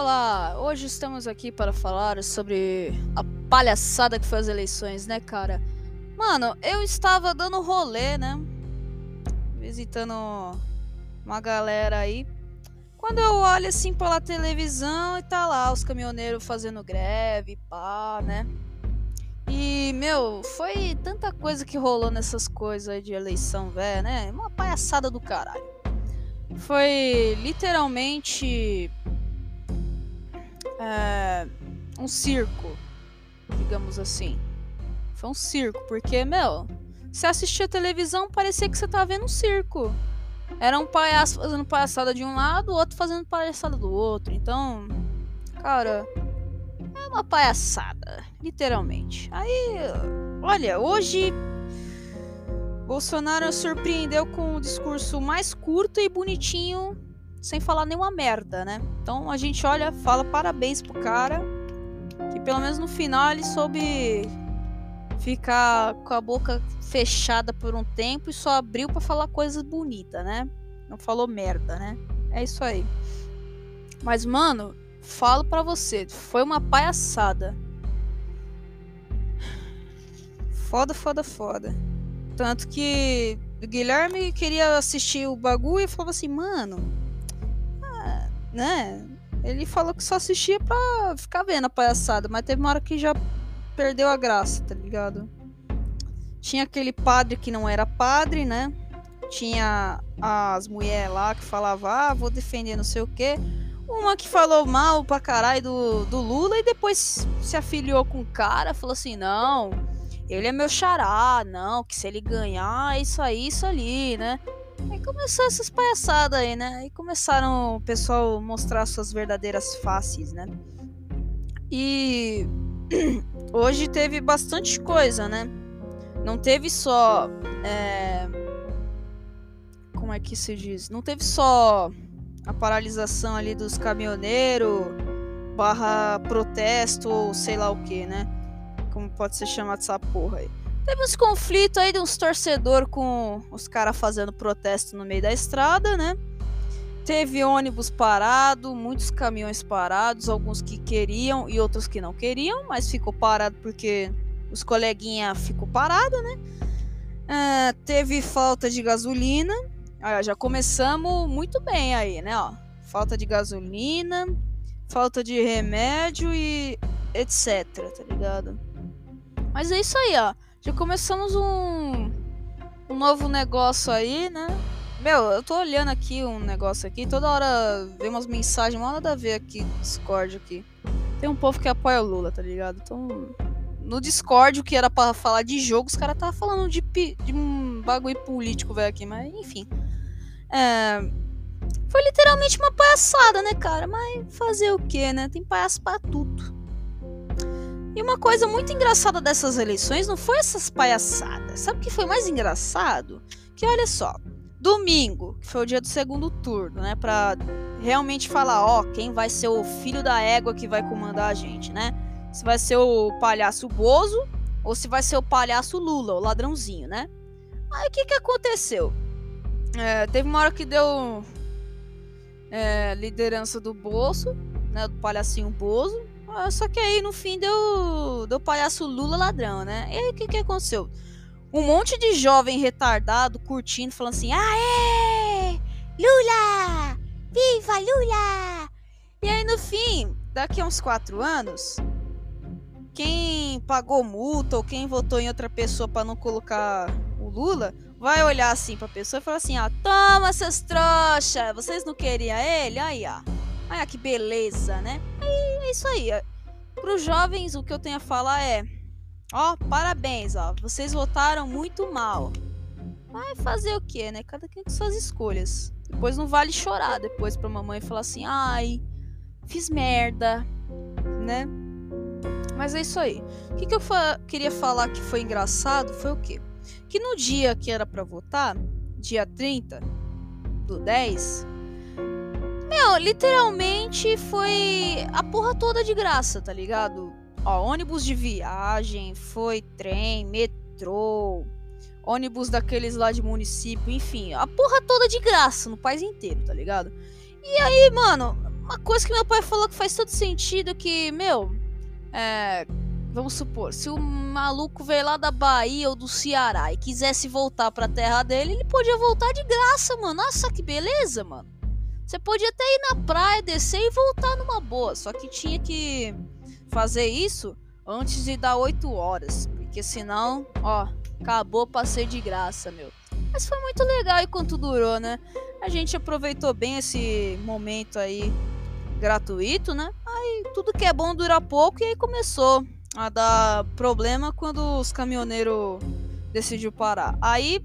Olá, hoje estamos aqui para falar sobre a palhaçada que foi as eleições, né, cara? Mano, eu estava dando rolê, né? Visitando uma galera aí. Quando eu olho assim pela televisão e tá lá os caminhoneiros fazendo greve, pá, né? E, meu, foi tanta coisa que rolou nessas coisas de eleição, velho, né? Uma palhaçada do caralho. Foi literalmente é, um circo, digamos assim. Foi um circo, porque, meu, você assistia televisão, parecia que você tava vendo um circo. Era um palhaço fazendo palhaçada de um lado, o outro fazendo palhaçada do outro. Então, cara, é uma palhaçada, literalmente. Aí, olha, hoje Bolsonaro surpreendeu com o discurso mais curto e bonitinho sem falar nenhuma merda, né? Então a gente olha, fala parabéns pro cara, que pelo menos no final ele soube ficar com a boca fechada por um tempo e só abriu para falar coisas bonitas, né? Não falou merda, né? É isso aí. Mas mano, falo para você, foi uma palhaçada. Foda, foda, foda. Tanto que o Guilherme queria assistir o bagulho e falava assim, mano, né? Ele falou que só assistia pra ficar vendo a palhaçada, mas teve uma hora que já perdeu a graça, tá ligado? Tinha aquele padre que não era padre, né? Tinha as mulheres lá que falavam, ah, vou defender não sei o quê. Uma que falou mal pra caralho do, do Lula e depois se afiliou com o cara, falou assim, não, ele é meu xará, não, que se ele ganhar, é isso aí, isso ali, né? Aí começou essas palhaçadas aí, né? Aí começaram o pessoal mostrar suas verdadeiras faces, né? E hoje teve bastante coisa, né? Não teve só. É... Como é que se diz? Não teve só a paralisação ali dos caminhoneiros barra protesto ou sei lá o que, né? Como pode ser chamado essa porra aí. Teve uns conflitos aí de uns torcedores com os caras fazendo protesto no meio da estrada, né? Teve ônibus parado, muitos caminhões parados, alguns que queriam e outros que não queriam, mas ficou parado porque os coleguinha ficou parado, né? Uh, teve falta de gasolina. Ah, já começamos muito bem aí, né? Ó, falta de gasolina, falta de remédio e etc, tá ligado? Mas é isso aí, ó. Já começamos um, um novo negócio aí, né? Meu, eu tô olhando aqui um negócio aqui, toda hora vem umas mensagens, mal nada a ver aqui no Discord aqui. Tem um povo que apoia o Lula, tá ligado? Então, no Discord, o que era para falar de jogo, os caras tava falando de, de um bagulho político, velho, aqui, mas enfim. É, foi literalmente uma palhaçada, né, cara? Mas fazer o que, né? Tem palhaço pra tudo. E uma coisa muito engraçada dessas eleições não foi essas palhaçadas. Sabe o que foi mais engraçado? Que olha só, domingo, que foi o dia do segundo turno, né, para realmente falar, ó, quem vai ser o filho da égua que vai comandar a gente, né? Se vai ser o palhaço Bozo ou se vai ser o palhaço Lula, o ladrãozinho, né? Aí o que que aconteceu? É, teve uma hora que deu é, liderança do Bolso, né, do palhacinho Bozo, só que aí no fim deu, deu palhaço Lula ladrão, né? E aí o que, que aconteceu? Um monte de jovem retardado curtindo, falando assim: Aê! Lula! Viva Lula! E aí no fim, daqui a uns quatro anos, quem pagou multa ou quem votou em outra pessoa para não colocar o Lula vai olhar assim pra pessoa e falar assim: ó, toma seus trouxa, vocês não queriam ele? Aí, ó. Olha que beleza, né? É isso aí. Para os jovens, o que eu tenho a falar é: ó, parabéns, ó, vocês votaram muito mal. Vai fazer o que, né? Cada quem com suas escolhas. Depois não vale chorar depois pra mamãe falar assim: ai, fiz merda, né? Mas é isso aí. O que, que eu fa queria falar que foi engraçado foi o quê? Que no dia que era para votar, dia 30 do 10, meu, literalmente foi a porra toda de graça, tá ligado? Ó, ônibus de viagem, foi trem, metrô, ônibus daqueles lá de município, enfim, a porra toda de graça no país inteiro, tá ligado? E aí, mano, uma coisa que meu pai falou que faz todo sentido que, meu, é, vamos supor, se o maluco veio lá da Bahia ou do Ceará e quisesse voltar pra terra dele, ele podia voltar de graça, mano. Nossa, que beleza, mano. Você podia até ir na praia, descer e voltar numa boa. Só que tinha que fazer isso antes de dar 8 horas. Porque senão, ó, acabou o passeio de graça, meu. Mas foi muito legal enquanto durou, né? A gente aproveitou bem esse momento aí gratuito, né? Aí tudo que é bom dura pouco e aí começou a dar problema quando os caminhoneiros decidiu parar. Aí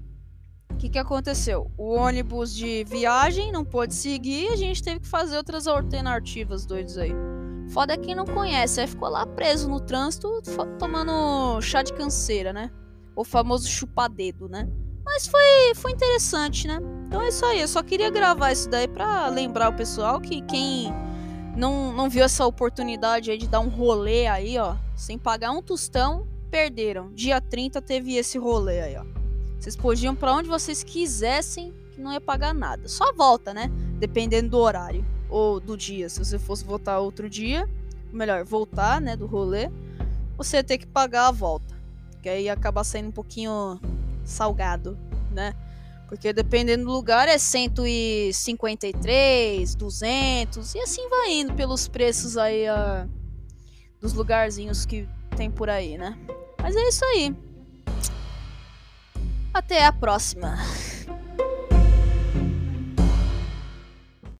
que, que aconteceu? O ônibus de viagem não pôde seguir, a gente teve que fazer outras alternativas doidos aí. Foda é quem não conhece, aí ficou lá preso no trânsito tomando chá de canseira, né? O famoso chupadedo, né? Mas foi, foi interessante, né? Então é isso aí, eu só queria gravar isso daí pra lembrar o pessoal que quem não, não viu essa oportunidade aí de dar um rolê aí, ó, sem pagar um tostão, perderam. Dia 30 teve esse rolê aí, ó. Vocês podiam para onde vocês quisessem, que não ia pagar nada. Só volta, né? Dependendo do horário ou do dia. Se você fosse voltar outro dia, melhor, voltar, né, do rolê, você ia ter que pagar a volta. Que aí ia acabar saindo um pouquinho salgado, né? Porque dependendo do lugar é 153, 200 e assim vai indo pelos preços aí uh, dos lugarzinhos que tem por aí, né? Mas é isso aí. Até a próxima.